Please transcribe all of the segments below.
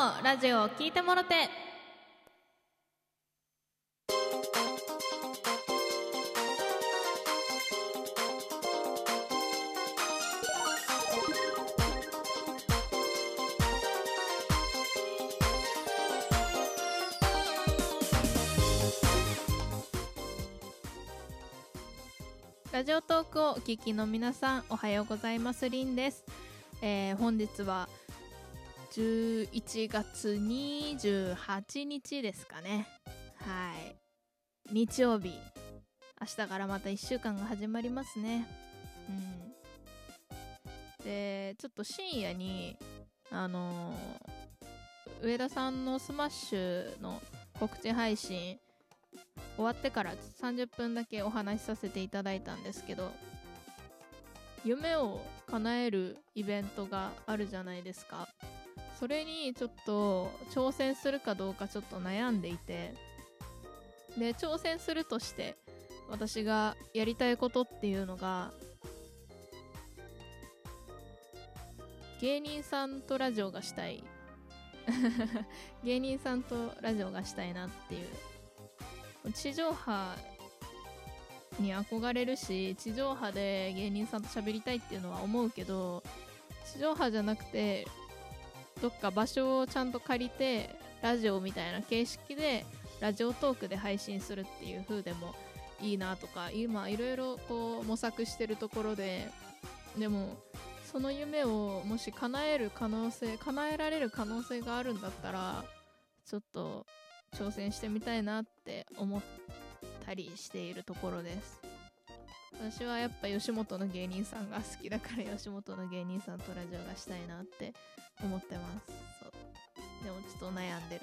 のラジオを聞いてもろて。ラジオトークをお聞きの皆さんおはようございます。りんです、えー本日は11月28日ですかね。はい。日曜日。明日からまた1週間が始まりますね。うん。でちょっと深夜にあのー上田さんのスマッシュの告知配信終わってから30分だけお話しさせていただいたんですけど夢を叶えるイベントがあるじゃないですか。それにちょっと挑戦するかどうかちょっと悩んでいてで挑戦するとして私がやりたいことっていうのが芸人さんとラジオがしたい。芸人さんとラジオがしたいなっていう。地上波に憧れるし地上波で芸人さんと喋りたいっていうのは思うけど地上波じゃなくてどっか場所をちゃんと借りてラジオみたいな形式でラジオトークで配信するっていう風でもいいなとか今いろいろこう模索してるところででもその夢をもし叶える可能性叶えられる可能性があるんだったらちょっと挑戦してみたいなって思ったりしているところです。私はやっぱ吉本の芸人さんが好きだから吉本の芸人さんとラジオがしたいなって思ってます。そうでもちょっと悩んでる。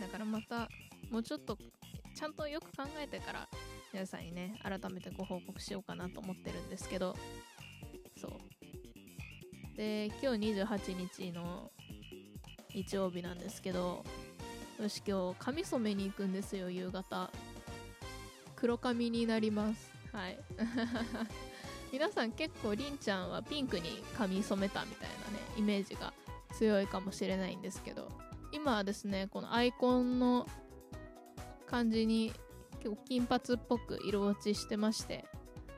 だからまたもうちょっとちゃんとよく考えてから皆さんにね改めてご報告しようかなと思ってるんですけど。そう。で今日28日の日曜日なんですけどよし今日髪染めに行くんですよ夕方黒髪になります。はい。皆さん結構りんちゃんはピンクに髪染めたみたいなねイメージが強いかもしれないんですけど今はですねこのアイコンの感じに結構金髪っぽく色落ちしてまして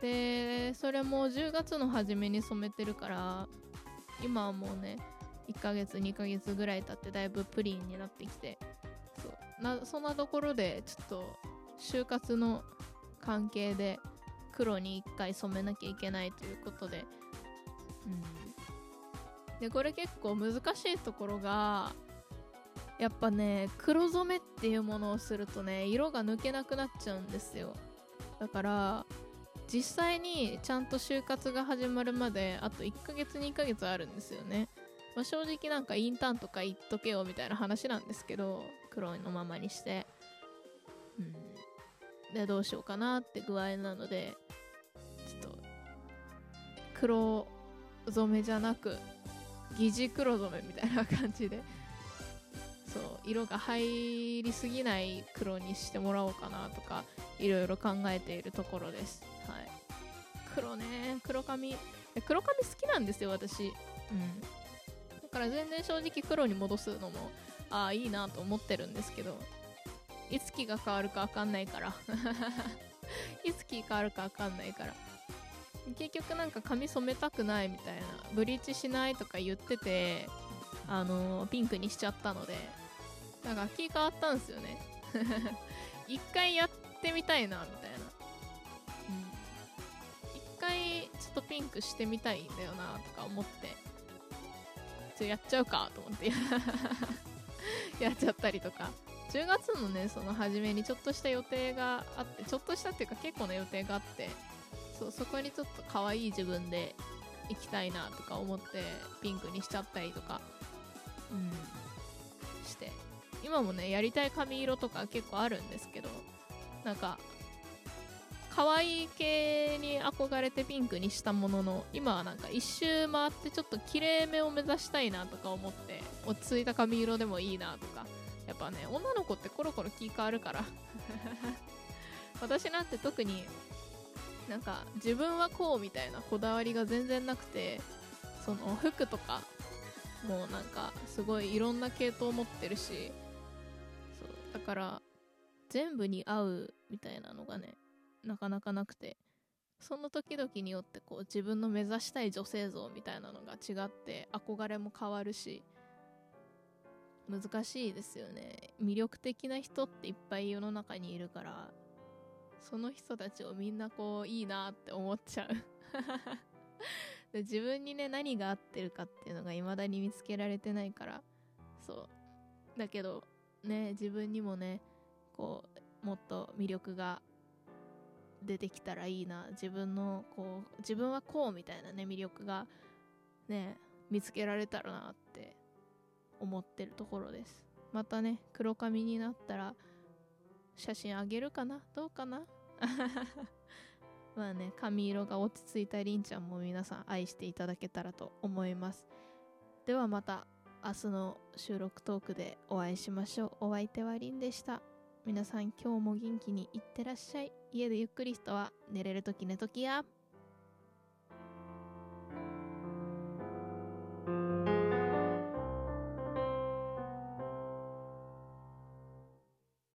でそれも10月の初めに染めてるから今はもうね1ヶ月2ヶ月ぐらい経ってだいぶプリンになってきてそう。なそんなところでちょっと就活の関係で黒に1回染めなきゃいけないということで。うん。でこれ結構難しいところがやっぱね黒染めっていうものをするとね色が抜けなくなっちゃうんですよ。だから実際にちゃんと就活が始まるまであと1ヶ月2ヶ月あるんですよね、まあ、正直なんかインターンとか言っとけよみたいな話なんですけど黒のままにして。うん。でどうしようかなって具合なので黒染めじゃなく疑似黒染めみたいな感じで。そう色が入りすぎない黒にしてもらおうかなとかいろいろ考えているところです。はい。黒ね黒髪。黒髪好きなんですよ私。うん。だから全然正直黒に戻すのもああいいなと思ってるんですけどいつ気が変わるか分かんないから。いつ気変わるか分かんないから。結局なんか髪染めたくないみたいなブリーチしないとか言っててあのピンクにしちゃったのでなんか気変わったんですよね。一回やってみたいなみたいな。うん。一回ちょっとピンクしてみたいんだよなとか思って。ちょやっちゃうかと思って。やっちゃったりとか。10月のねその初めにちょっとした予定があってちょっとしたっていうか結構な予定があって。そうそこにちょっと可愛い自分で行きたいなとか思ってピンクにしちゃったりとか。うん。して。今もねやりたい髪色とか結構あるんですけど。なんか可愛い系に憧れてピンクにしたものの今はなんか一周回ってちょっと綺麗めを目指したいなとか思って落ち着いた髪色でもいいなとか。やっぱね女の子ってコロコロ気変わるから。私なんて特になんか自分はこうみたいなこだわりが全然なくてその服とかもうなんかすごいいろんな系統を持ってるしそうだから全部に合うみたいなのがねなかなかなくてその時々によってこう自分の目指したい女性像みたいなのが違って憧れも変わるし難しいですよね。魅力的な人っていっぱい世の中にいるからその人たちをみんなこういいなって思っちゃう。で自分にね何が合ってるかっていうのが未だに見つけられてないから。そう。だけどね自分にもねこうもっと魅力が出てきたらいいな。自分のこう自分はこうみたいなね魅力がね見つけられたらなって思ってるところです。またね黒髪になったら写真あげるかな？どうかな？まあね髪色が落ち着いたりんちゃんも皆さん愛していただけたらと思います。ではまた明日の収録トークでお会いしましょう。お相手はりんでした。皆さん今日も元気にいってらっしゃい。家でゆっくり人は寝れるとき寝ときや。